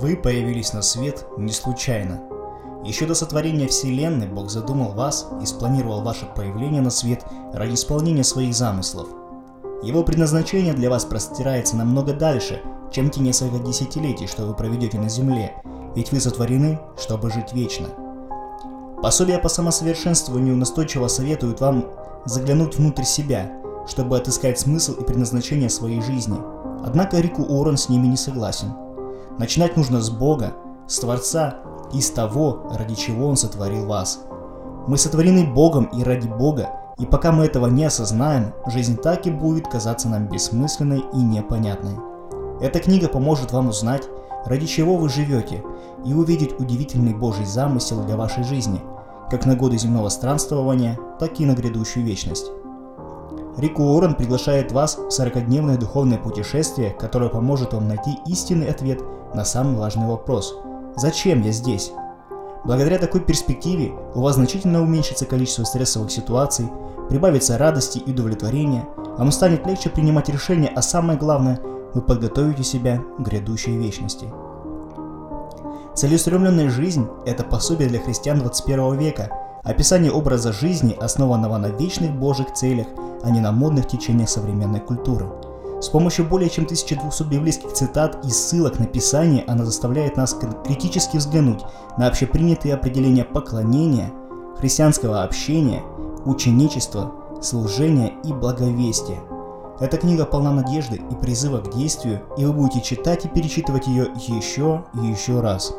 Вы появились на свет не случайно. Еще до сотворения Вселенной Бог задумал вас и спланировал ваше появление на свет ради исполнения своих замыслов. Его предназначение для вас простирается намного дальше, чем те несколько десятилетий, что вы проведете на Земле, ведь вы сотворены, чтобы жить вечно. Пособия по самосовершенствованию настойчиво советуют вам заглянуть внутрь себя, чтобы отыскать смысл и предназначение своей жизни. Однако Рику Уоррен с ними не согласен. Начинать нужно с Бога, с Творца и с того, ради чего Он сотворил вас. Мы сотворены Богом и ради Бога, и пока мы этого не осознаем, жизнь так и будет казаться нам бессмысленной и непонятной. Эта книга поможет вам узнать, ради чего вы живете, и увидеть удивительный Божий замысел для вашей жизни, как на годы земного странствования, так и на грядущую вечность. Рик Уоррен приглашает вас в 40-дневное духовное путешествие, которое поможет вам найти истинный ответ на самый важный вопрос – «Зачем я здесь?». Благодаря такой перспективе у вас значительно уменьшится количество стрессовых ситуаций, прибавится радости и удовлетворения, вам станет легче принимать решения, а самое главное – вы подготовите себя к грядущей вечности. Целеустремленная жизнь – это пособие для христиан 21 века, описание образа жизни, основанного на вечных Божьих целях, а не на модных течениях современной культуры. С помощью более чем 1200 библейских цитат и ссылок на Писание она заставляет нас критически взглянуть на общепринятые определения поклонения, христианского общения, ученичества, служения и благовестия. Эта книга полна надежды и призыва к действию, и вы будете читать и перечитывать ее еще и еще раз.